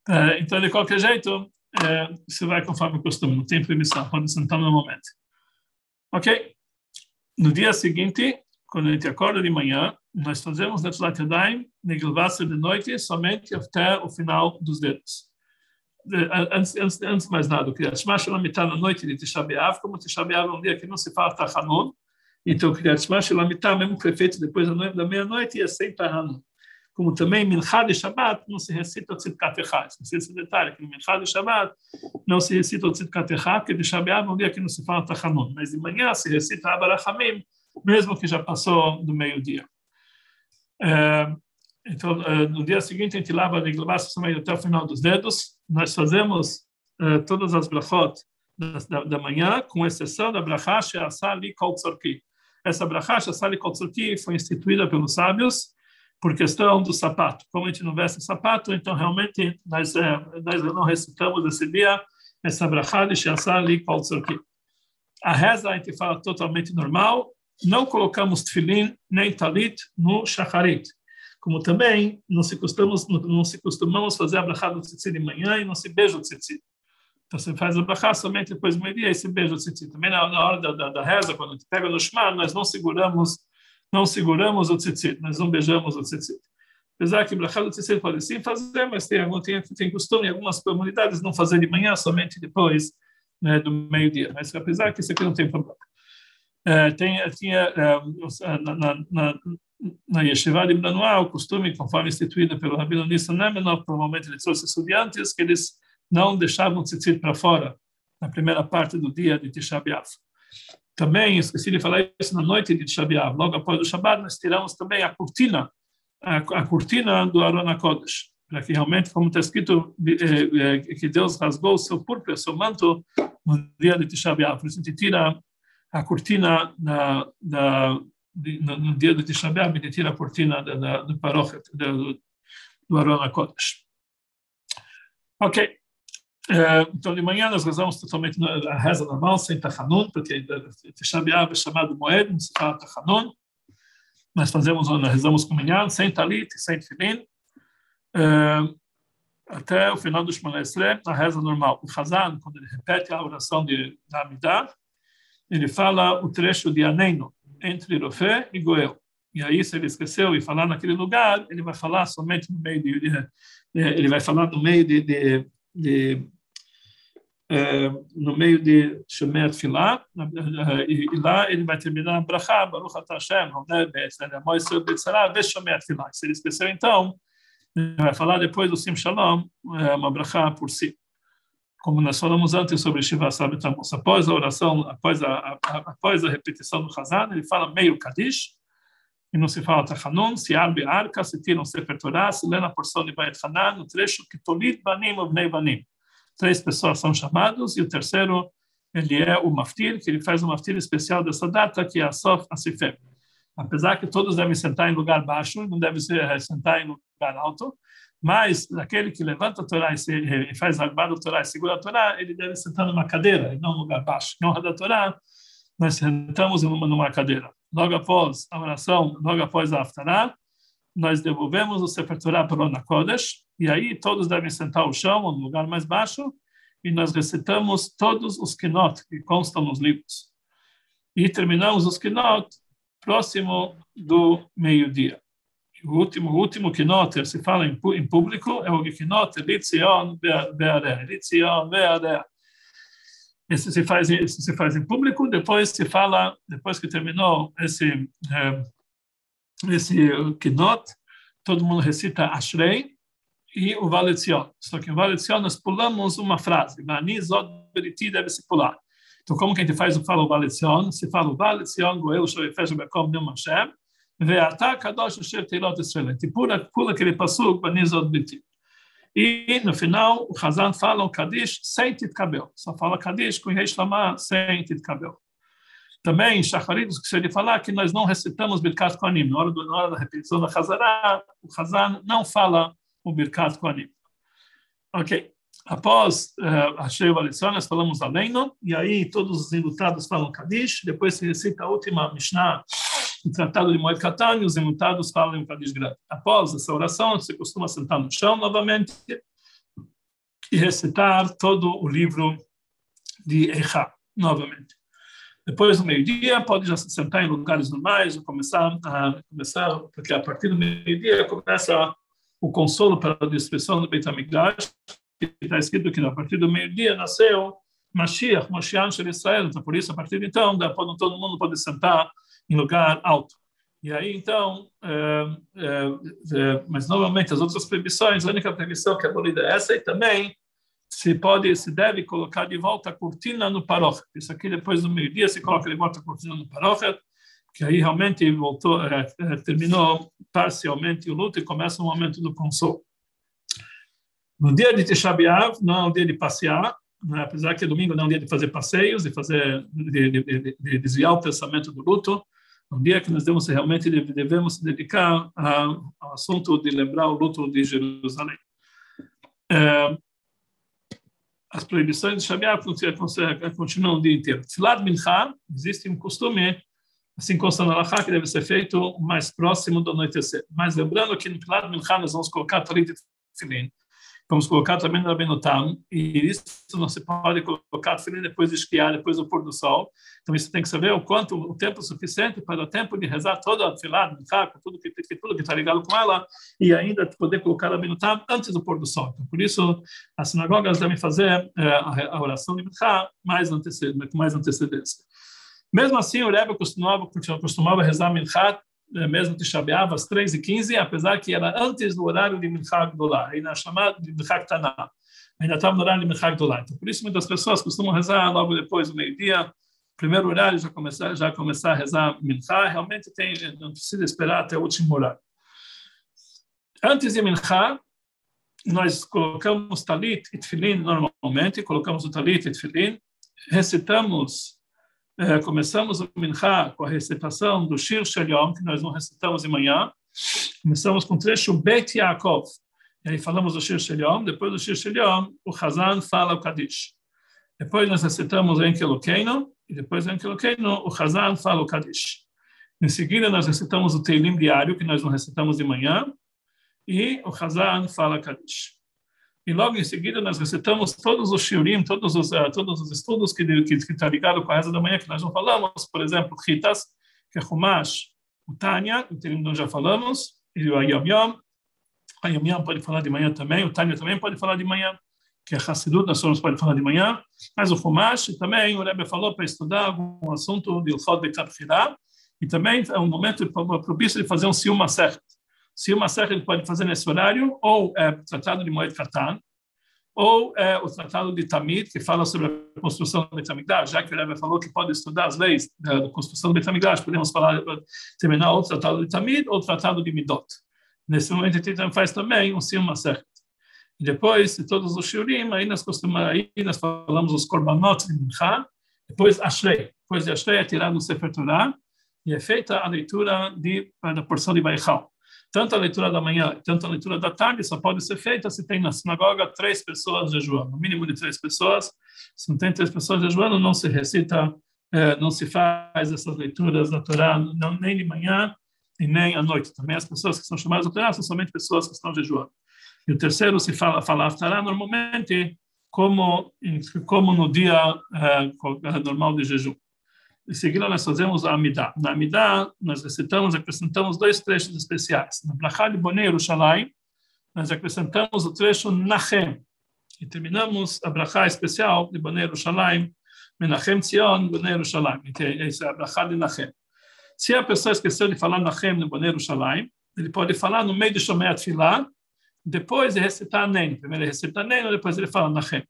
É, então, de qualquer jeito, é, você vai conforme o costume, não tem permissão, pode sentar no momento. Ok? No dia seguinte, quando a gente acorda de manhã, nós fazemos Netzalat Yadayim, Nigilvasa de noite, somente até o final dos dedos. Antes, antes, antes mais nada, o Kriyat Shema Shalamitah na noite de Tisha B'Av, como Tisha B'Av é um dia que não se fala Tachanun, então o Kriyat Shema Shalamitah, mesmo que foi feito depois da meia-noite, ia sem Tachanun como também Minchá de Shabbat não se recita o Tzidkat Echad. Esqueci esse detalhe, que no Minchá de Shabbat não se recita o Tzidkat Echad, porque de Shabbat é um dia que não se fala Tachanun, mas de manhã se recita Abarachamim, mesmo que já passou do meio-dia. É, então, é, no dia seguinte, a gente lava a Iglabaça até o final dos dedos. Nós fazemos é, todas as brachot da, manhã, com exceção da brachá Sheasali Kol Tzorki. Essa brachá Sheasali Kol Tzorki foi instituída pelos sábios por questão do sapato. Como a gente não veste sapato, então realmente nós, é, nós não recitamos esse dia essa brachá de Shassar li A reza a gente fala totalmente normal, não colocamos tefilin nem talit no shacharit. Como também não se, costumamos, não se costumamos fazer a brachá do tzitzit de manhã e não se beija o tzitzit. Então você faz a brachá somente depois do meio-dia e se beija o tzitzit. Também na hora da, da, da, reza, quando a gente pega no shema, nós não seguramos não seguramos o tzitzit, nós não beijamos o tzitzit. Apesar que brachá do tzitzit pode sim fazer, mas tem, tem, tem costume em algumas comunidades não fazer de manhã, somente depois né, do meio-dia. Mas apesar que isso aqui não tem problema. É, tem, tinha é, na, na, na, na Yeshiva de Branuá o costume, conforme instituído pelo Rabino Nissan Nemenov, provavelmente ele trouxe estudantes, que eles não deixavam o tzitzit para fora na primeira parte do dia de Tisha B'Av. Também, esqueci de falar isso na noite de Shabat, logo após o Shabbat, nós tiramos também a cortina, a, a cortina do Arona Kodesh, para que realmente, como está escrito, eh, eh, que Deus rasgou o seu púrpura, o seu manto, no dia de Tisha. Por isso, a gente tira a cortina da, da, no dia de Tisha a gente tira a cortina da, da, do Parochet, do, do Arona Kodesh. Ok. Então, de manhã nós rezamos totalmente a reza normal, sem tachanun, porque Tisha B'Av é chamado Moed, não se fala tachanun. Nós fazemos, nós rezamos com minyan, sem talit, sem filin, até o final do Shemona Esrei, a reza normal. O Hazan, quando ele repete a oração de, da Amidah, ele fala o trecho de Aneino, entre Rofé e Goel. E aí, se ele esqueceu e falar naquele lugar, ele vai falar somente no meio de ele vai falar no meio de, de, de é, no meio de Shemer Filah, e, e, lá ele vai terminar Brachá, Baruch Hashem, Moisés Betzará, Veshomer Filah. Se ele esqueceu, então, ele vai falar depois do Sim Shalom, é, uma Brachá por si. Como nós falamos antes sobre Shiva Sabet após a oração, após a, a, após a repetição do Hazan, ele fala meio Kadish, e não se fala Tachanun, se abre a arca, se tira um Sefer Torah, se lê na porção de Beit Hanan, no trecho que Tolit Banim Obnei Banim três pessoas são chamados, e o terceiro, ele é o maftir, que ele faz um maftir especial dessa data, que é a Sof Asifem. Apesar que todos devem sentar em lugar baixo, não devem eh, sentar em lugar alto, mas aquele que levanta a Torá e, faz a da Torá e segura a Torá, ele deve sentar numa cadeira, e não num lugar baixo. Em honra da Torá, nós sentamos numa, numa cadeira. Logo após a oração, logo após a Aftará, nós devolvemos o Sefer Torah para o Kodesh, e aí todos devem sentar ao chão, ou no lugar mais baixo, e nós recitamos todos os Kinot que constam nos livros. E terminamos os Kinot próximo do meio-dia. O último, o último Kinot, se fala em, em público, é o Kinot Litzion Bearea. Litzion Bearea. Esse se faz, esse se faz em público, depois se fala, depois que terminou esse, eh, esse Kinot, todo mundo recita Ashrei, e o Valecion. Só que o Valecion nós pulamos uma frase. Mani Zod Beriti deve se pular. Então, como que a gente faz o fala o Valecion? Se fala o Valecion, Goel, Shoefesh, Bekom, Neu Hashem, Ve'ata Kadosh Asher Teilot Israel. A pula, pula aquele passo, Mani Zod Beriti. E, no final, o Hazan fala o Kadish sem Titkabel. Só fala Kadish com Reish Lama sem Titkabel. Também, Shacharit esqueceu de falar que nós não recitamos Birkat Kohanim. Na hora, na hora da repetição da Hazará, o Hazan não fala o Birkat Kohanim. Ok. Após uh, a Sheva lição, nós falamos Aleino, e aí todos os enlutados falam Kadish, depois se recita a última Mishnah, o Tratado de Moed Katan, e os enlutados falam Kadish grande. Após essa oração, você costuma sentar no chão novamente e recitar todo o livro de Echa, novamente. Depois do meio-dia, pode já se sentar em lugares normais, começar a começar, porque a partir do meio-dia começa o consolo para a destruição do Beit HaMikdash, que está escrito que a partir do meio-dia nasceu Mashiach, Moshiach de Israel. Então, por isso, a partir de então, todo mundo pode sentar em lugar alto. E aí, então, é, é, é, mas novamente, as outras proibições, a única proibição que é abolida é essa, e também se pode, se deve colocar de volta a cortina no paróquio. Isso aqui, depois do meio-dia, se coloca de volta a cortina no paróquio, que aí realmente voltou, é, é, terminou parcialmente o luto e começa o momento do consolo. No dia de Tisha B'Av, não é um dia de passear, né? apesar que domingo não é um dia de fazer passeios, e fazer, de, de, de, de desviar o pensamento do luto, um dia que nós devemos realmente devemos dedicar ao assunto de lembrar o luto de Jerusalém. É, as proibições de Shabiat continuam o dia inteiro. Mincha, existe um costume assim consta na Laha, que deve ser feito mais próximo do anoitecer. Mas lembrando que no Pilar Mincha nós vamos colocar Talit Tefilin, vamos colocar também no Rabinotam, e isso não se pode colocar Tefilin depois de esquiar, depois do pôr do sol. Então isso tem que saber o quanto, o tempo suficiente para o tempo de rezar toda a Pilar Mincha, com tudo que está ligado com ela, e ainda poder colocar Rabinotam antes do pôr do sol. Então, por isso, as sinagogas devem fazer é, a, oração de Mincha mais com mais antecedência. Mesmo assim, o Rebbe costumava, costumava rezar Mincha, eh, mesmo Tisha B'Av, às 3h15, apesar que era antes do horário de Mincha Gdolá, ainda chamado de Mincha Ktaná. Ainda estava no horário de Mincha Gdolá. Então, por isso, muitas pessoas costumam rezar logo depois do meio-dia, primeiro horário, já começar, já começar a rezar Mincha. Realmente tem, não precisa esperar até o último horário. Antes de Mincha, nós colocamos talit e tefilin normalmente, colocamos o talit e tefilin, recitamos é, começamos o Mincha com a recitação do Shir Shel Yom, que nós não recitamos de manhã. Começamos com o trecho Bet Yaakov. E aí falamos do Shir Shelion, depois do Shir Shelion, o Hazan fala o Kadish. Depois nós recitamos o Enkelokeino, e depois do Enkelokeino, o Hazan fala o Kadish. Em seguida, nós recitamos o Teilim diário, que nós não recitamos de manhã, e o Hazan fala Kadish. E logo em seguida, nós recitamos todos os shiurim, todos os, uh, todos os estudos que estão que, ligados com a reza da manhã, que nós não falamos, por exemplo, Ritas, que é Humash, o Tânia, o Teilim nós já falamos, e o Ayam Yom, a Yom pode falar de manhã também, o Tânia também pode falar de manhã, que é Hassidut, nós somos pode falar de manhã, mas o Humash também, o Rebbe falou para estudar algum assunto de Ilchot Bekat e também é um momento propício de fazer um Sium Masechet. Sium Masechet ele pode fazer nesse horário, ou é tratado de Moed Katan, ou é o tratado de Tamid, que fala sobre a construção do Betamigdash, já que o Rebbe falou que pode estudar as leis da construção do Betamigdash, podemos falar, terminar o tratado de Tamid ou o tratado de Midot. Nesse momento, a gente faz também um Masechet. E depois de todos os shiurim, aí nós costumamos, aí nós falamos os korbanot de Mincha, depois Ashrei, depois de Ashrei é tirado no Sefer Torah, e é feita a leitura de, da porção de Baichal. Tanto a leitura da manhã, tanto a leitura da tarde só pode ser feita se tem na sinagoga três pessoas jejuando, no mínimo de três pessoas. Se não tem três pessoas jejuando, não se recita, eh, não se faz essas leituras da Torá, não, nem de manhã e nem à noite. Também as pessoas que são chamadas da Torá são somente pessoas que estão jejuando. E o terceiro se fala, fala Aftará normalmente como, como no dia eh, normal de jejum. Em seguida, nós fazemos a Amidah. Na Amidah, nós recitamos, acrescentamos dois trechos especiais. Na Brachá de Bonei Yerushalayim, nós acrescentamos o trecho Nachem. E terminamos a Brachá especial de Bonei Yerushalayim, Menachem Tzion, Bonei Yerushalayim. Essa é a Brachá de Nachem. Se a pessoa esqueceu de falar Nachem no Bonei Yerushalayim, ele pode falar no meio de Shomei Atfilah, depois de recitar Nem. Primeiro ele recita Nem, depois ele fala Nachem.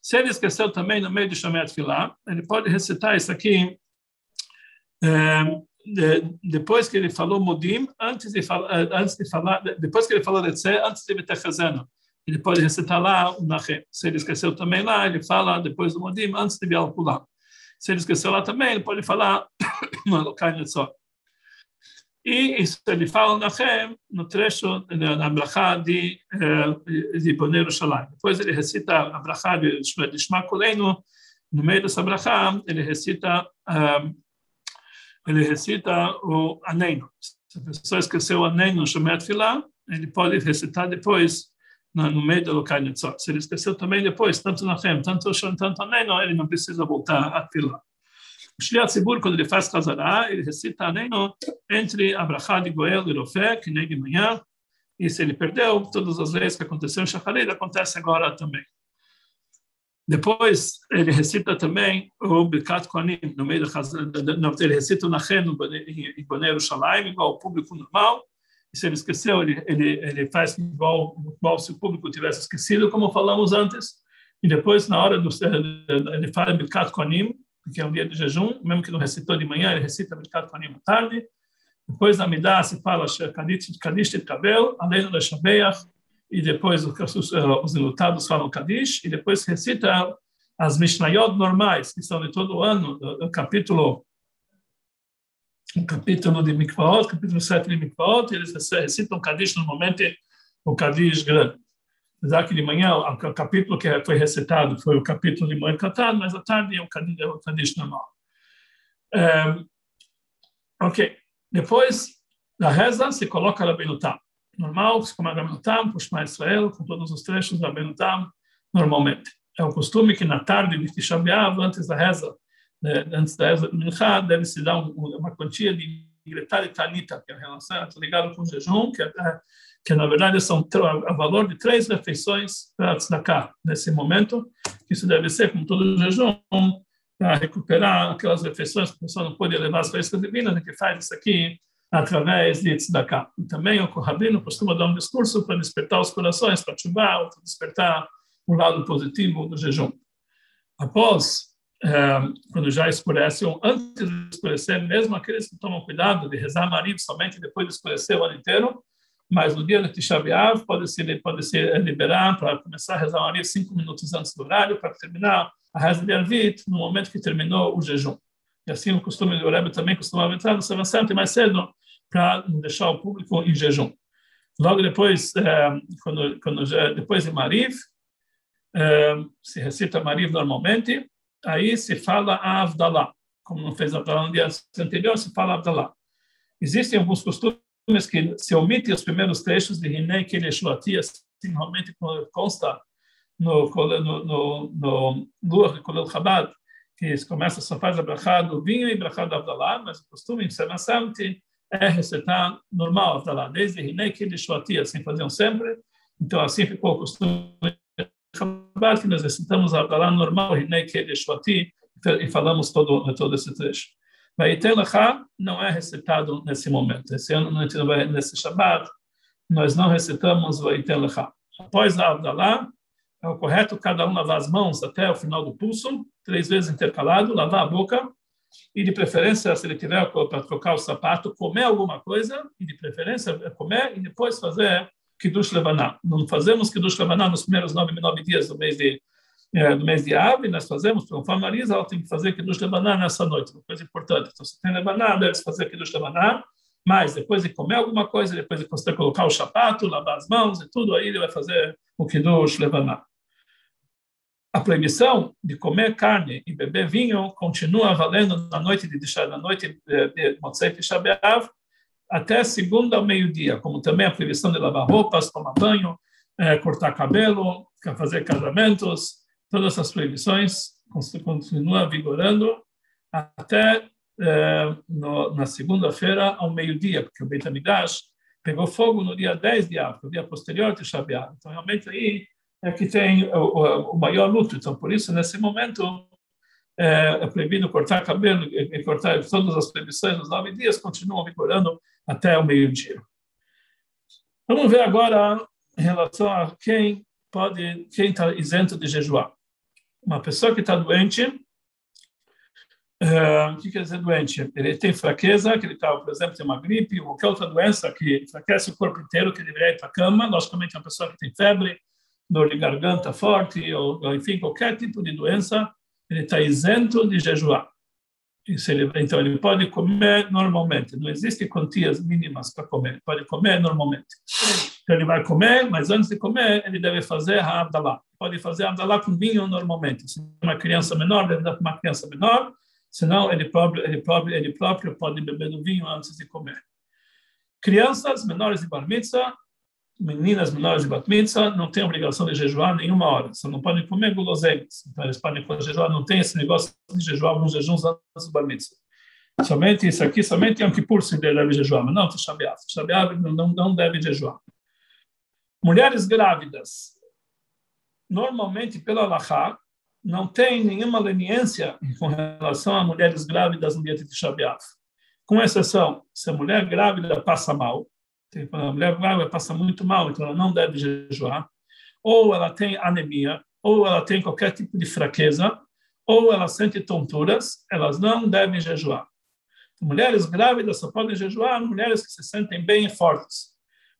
Se ele esqueceu também no meio de Shomei Atfilah, ele pode recitar isso aqui depois que ele falou Modim, antes de falar, antes de falar, depois que ele falou Letzé, antes de Betechazeno, ele pode recitar lá o Nachem. Se ele esqueceu também lá, ele fala depois do Modim, antes de Bial pular. Se ele esqueceu lá também, ele pode falar Elokai Netzor. E isso ele fala Nachem no trecho, na Brachá de, de Boner Shalai. Depois ele recita a Brachá de Shma Kolenu, no meio dessa Brachá, ele recita ele recita o Aneno. Se a pessoa esqueceu o Aneno no Shomer Filá, ele pode recitar depois no, meio do local Netzor. Se ele esqueceu também depois, tanto na Fem, tanto o tanto Aneno, ele não precisa voltar a Filá. O Shliat Tzibur, quando ele faz Hazará, ele recita Aneno entre Abrahá de Goel e Rofé, que nem de manhã, e se ele perdeu, todas as leis que aconteceram em Shacharit acontecem agora também. Depois, ele recita também o Birkat Kohanim, no meio da ele recita o Nachem em Bonei Yerushalayim, igual ao público normal, e se ele esqueceu, ele, ele, ele faz igual, igual se o público tivesse esquecido, como falamos antes, e depois, na hora do... ele fala Birkat Kohanim, que é um dia de jejum, mesmo que não recitou de manhã, ele recita Birkat Kohanim à tarde, depois na Midah se fala Kadish Kabel, além do Shabeach, e depois os, os enlutados falam Kadish, e depois recita as Mishnayot normais, que são de todo ano, do, capítulo o capítulo de Mikvaot, capítulo 7 de Mikvaot, e eles recitam Kadish normalmente o Kadish grande. Apesar que de manhã o capítulo que foi recitado foi o capítulo de Moed Katan, mas à tarde é o é o Kadish normal. Um, ok. Depois da reza se coloca a Benutam normal, como é Rabenutam, Pushma Israel, com todos os trechos da Rabenutam, normalmente. É um costume que na tarde de Tisha antes da reza, né, antes da reza de Minchá, deve se dar um, uma quantia de Gretar e Tanita, que é relação, tá ligado com o jejum, que, é, que na verdade são a valor de três refeições para tzedakah, nesse momento, que isso deve ser, como todo jejum, para recuperar aquelas refeições que a pessoa não pode levar as coisas divinas, né, que faz isso aqui através de tzedakah. E também o Rabino costuma dar um discurso para despertar os corações, para chuvar, para despertar o lado positivo do jejum. Após, eh, quando já escurece, ou antes de escurecer, mesmo aqueles que tomam cuidado de rezar marido somente depois de escurecer o ano inteiro, mas no dia de Tisha B'Av pode se pode se liberar para começar a rezar marido cinco minutos antes do horário para terminar a reza de Arvit no momento que terminou o jejum. E assim o costume do Rebbe também costumava entrar no Seven mais cedo para deixar o público em jejum. Logo depois, é, quando, quando depois de Mariv, é, se recita Mariv normalmente, aí se fala Avdalá. Como não fez Avdalá no dia anterior, se fala Avdalá. Existem alguns costumes que se omitem os primeiros trechos de Hinei Keleshuati, assim, normalmente consta no, no, no, no Lua de Kolel Chabad, que começa só faz a brachá do vinho e brachá do Avdalá, mas o costume em Semana é recitar normal Avdalá, desde Hinei Keleshuati, assim faziam sempre. Então, assim ficou o costume que nós recitamos Avdalá normal, Hinei Keleshuati, e falamos todo, todo esse trecho. Vaiten Lachá não é recitado nesse momento. Esse ano, nesse Shabbat, nós não recitamos Vaiten Lachá. Após a Abdalá, é o correto cada um lavar as mãos até o final do pulso, três vezes intercalado, lavar a boca, e de preferência, se ele tiver para trocar o sapato, comer alguma coisa, e de preferência comer, e depois fazer Kiddush Levaná. Não fazemos Kiddush Levaná nos primeiros nove, nove dias do mês de é, do mês de Ave, nós fazemos, conforme Marisa, ela tem que fazer Kiddush Lebaná nessa noite, uma coisa importante. Então, se tem Lebaná, deve fazer Kiddush Lebaná, mas depois de comer alguma coisa, depois de você colocar o sapato, lavar as mãos e tudo, aí ele vai fazer o Kiddush Lebaná. A proibição de comer carne e beber vinho continua valendo na noite de Tisha, na noite de Motzei até segunda ao meio-dia, como também a proibição de lavar roupas, tomar banho, é, cortar cabelo, fazer casamentos, todas essas proibições continuam vigorando até eh, no, na segunda-feira ao meio-dia, porque o Beit HaMikdash pegou fogo no dia 10 de Av, o dia posterior de Shabiat. Então, realmente, aí é que tem o, o, maior luto. Então, por isso, nesse momento, é, é proibido cortar cabelo e cortar todas as proibições nos nove dias, continuam vigorando até o meio-dia. Vamos ver agora em relação a quem pode, quem está isento de jejuar uma pessoa que está doente, uh, o que quer dizer doente? Ele tem fraqueza, que ele está, por exemplo, tem uma gripe, ou qualquer outra doença que enfraquece o corpo inteiro, que deveria ir para a cama. Logicamente, uma pessoa que tem febre, dor de garganta forte, ou, ou enfim, qualquer tipo de doença, ele está isento de jejuar. Ele, então, ele pode comer normalmente. Não existem quantias mínimas para comer. Ele pode comer normalmente. Então, ele vai comer, mas antes de comer, ele deve fazer a Abdalá. Pode fazer a Abdalá com vinho normalmente. Se é uma criança menor, deve dar para uma criança menor. Senão, ele próprio, ele, próprio, ele próprio pode beber do vinho antes de comer. Crianças menores de bar mitzvah, meninas menores de bat mitzvah, não têm obrigação de jejuar nenhuma hora. Só não podem comer guloseimas. Então, eles podem jejuar, não tem esse negócio de jejuar alguns jejuns antes do bar mitzvah. Somente isso aqui, somente Yom Kippur se deve jejuar, mas não Tisha B'Av. Tisha B'Av não, não deve jejuar. Mulheres grávidas, normalmente pela Allahá, não tem nenhuma leniência com relação a mulheres grávidas no dia de B'Av. Com exceção, se a mulher grávida passa mal, a mulher grávida passa muito mal, então ela não deve jejuar, ou ela tem anemia, ou ela tem qualquer tipo de fraqueza, ou ela sente tonturas, elas não devem jejuar. Mulheres grávidas só podem jejuar mulheres que se sentem bem e fortes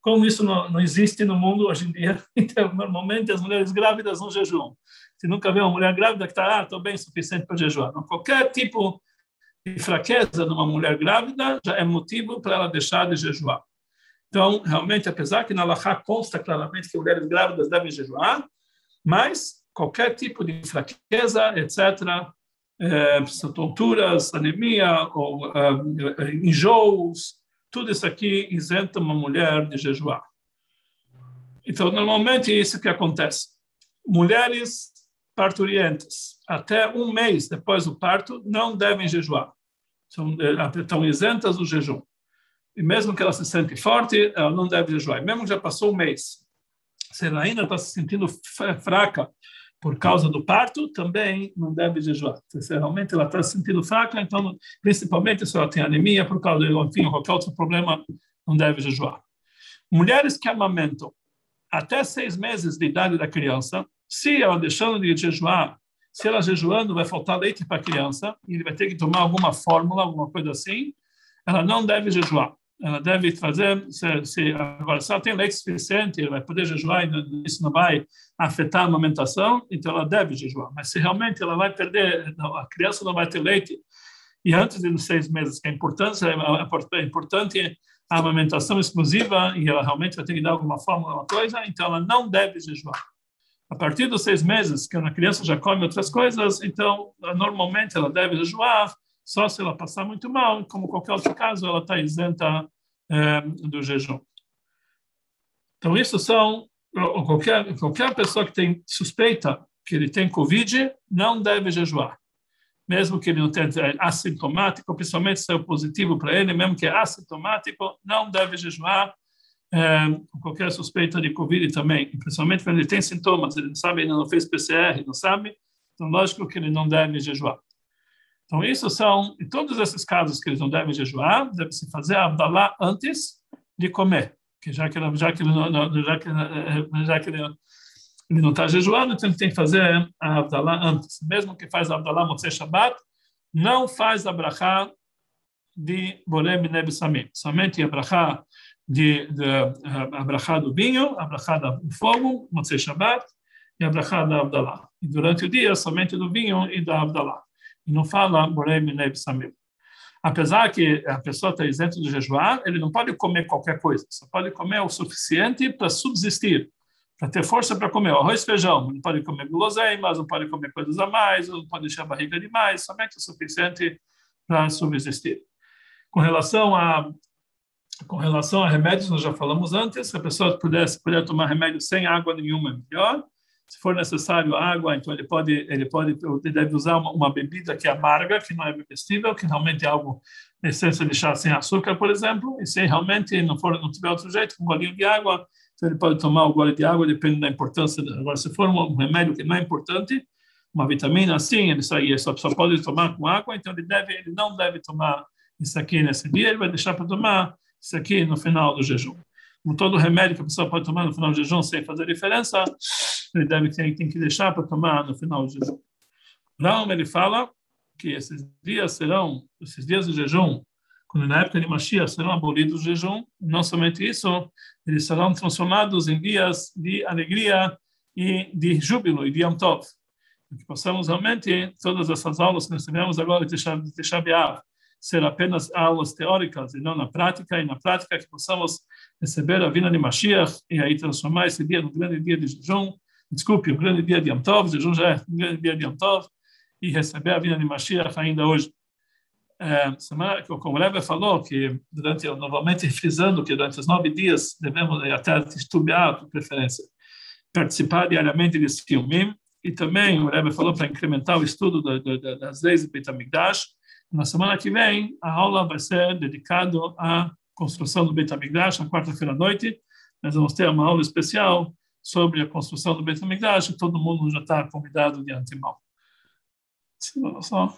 como isso não, não existe no mundo hoje em dia, então, normalmente as mulheres grávidas não jejuam. Se nunca vê uma mulher grávida que está, ah, estou bem suficiente para jejuar. Não, qualquer tipo de fraqueza de uma mulher grávida já é motivo para ela deixar de jejuar. Então, realmente, apesar que na Lahá consta claramente que mulheres grávidas devem jejuar, mas qualquer tipo de fraqueza, etc., é, tonturas, anemia ou é, enjoos, tudo isso aqui isenta uma mulher de jejuar. Então, normalmente é isso que acontece. Mulheres parturientes, até um mês depois do parto, não devem jejuar. São, eh, estão isentas do jejum. E mesmo que ela se sente forte, ela não deve jejuar. E mesmo que já passou um mês, se ela ainda está se sentindo fraca por causa do parto, também não deve jejuar. Se realmente ela está se sentindo fraca, então, principalmente se ela tem anemia, por causa de, enfim, qualquer outro problema, não deve jejuar. Mulheres que amamentam até seis meses de idade da criança, se ela deixando de jejuar, se ela jejuando vai faltar leite para a criança, e ele vai ter que tomar alguma fórmula, alguma coisa assim, ela não deve jejuar ela deve fazer, se, se, agora, se ela tem leite suficiente, ela vai poder jejuar e isso não vai afetar a amamentação, então ela deve jejuar. Mas se realmente ela vai perder, a criança não vai ter leite, e antes de seis meses, que é importante, é importante a amamentação exclusiva e ela realmente vai ter que dar alguma forma, alguma coisa, então ela não deve jejuar. A partir dos seis meses, que a criança já come outras coisas, então normalmente ela deve jejuar, só se ela passar muito mal, como qualquer outro caso, ela está isenta é, do jejum. Então, isso são qualquer qualquer pessoa que tem suspeita que ele tem Covid não deve jejuar. Mesmo que ele não tenha é assintomático, principalmente se é positivo para ele, mesmo que é assintomático, não deve jejuar. É, qualquer suspeita de Covid também, principalmente quando ele tem sintomas, ele não sabe, ainda não fez PCR, não sabe, então lógico que ele não deve jejuar. Então isso são, em todos esses casos que eles não devem jejuar, deve se fazer a Abdalá antes de comer, que já que ele, já que ele, já que, já que ele não está jejuando, então ele tem que fazer a Abdalá antes. Mesmo que faz a Abdalá Motzei Shabbat, não faz a brachá de Borem Neb Samim. Somente a brachá de, de, a brachá do vinho, a brachá do fogo, Motzei Shabbat, e a brachá da Abdalá. E durante o dia, somente do vinho e da Abdalá. E não fala. Apesar que a pessoa está isenta de jejuar, ele não pode comer qualquer coisa, só pode comer o suficiente para subsistir para ter força para comer arroz e feijão. Não pode comer guloseimas, não pode comer coisas a mais, não pode encher a barriga demais, somente o suficiente para subsistir. Com relação a com relação a remédios, nós já falamos antes, se a pessoa pudesse puder tomar remédio sem água nenhuma é melhor. Se for necessário água, então ele pode ele pode ele deve usar uma, uma bebida que é amarga, que não é bebestível, que realmente é algo essência de chá sem açúcar, por exemplo, e se realmente não for não tiver outro jeito, um golinho de água, então ele pode tomar o gole de água, depende da importância. Agora, se for um remédio que não é importante, uma vitamina, sim, ele só, ele só, só pode tomar com água, então ele, deve, ele não deve tomar isso aqui nesse dia, ele vai deixar para tomar isso aqui no final do jejum. Como todo remédio que a pessoa pode tomar no final do jejum sem fazer diferença, ele deve tem, tem que deixar para tomar no final do jejum. Não, ele fala que esses dias serão, esses dias de jejum, quando na época de Mashiach serão abolidos o jejum, não somente isso, eles serão transformados em dias de alegria e de júbilo e de Yom Tov. Que possamos realmente, todas essas aulas que nós tivemos agora de Tisha B'Av, ser apenas aulas teóricas e não na prática, e na prática que possamos receber a vinda de Mashiach e aí transformar esse dia num grande dia de jejum, desculpe, um grande dia de Yom jejum já é um grande dia de Yom e receber a vinda de Mashiach ainda hoje é, semana, como o Rebbe falou, que durante, novamente frisando que durante os nove dias devemos até estudar, por preferência, participar diariamente de Silmim, e também o Rebbe falou para incrementar o estudo das leis do Beit HaMikdash. Na semana que vem, a aula vai ser dedicada à construção do Beit HaMikdash, na quarta-feira à noite. Nós vamos ter uma aula especial sobre a construção do Beit HaMikdash, todo mundo já está convidado de antemão. Só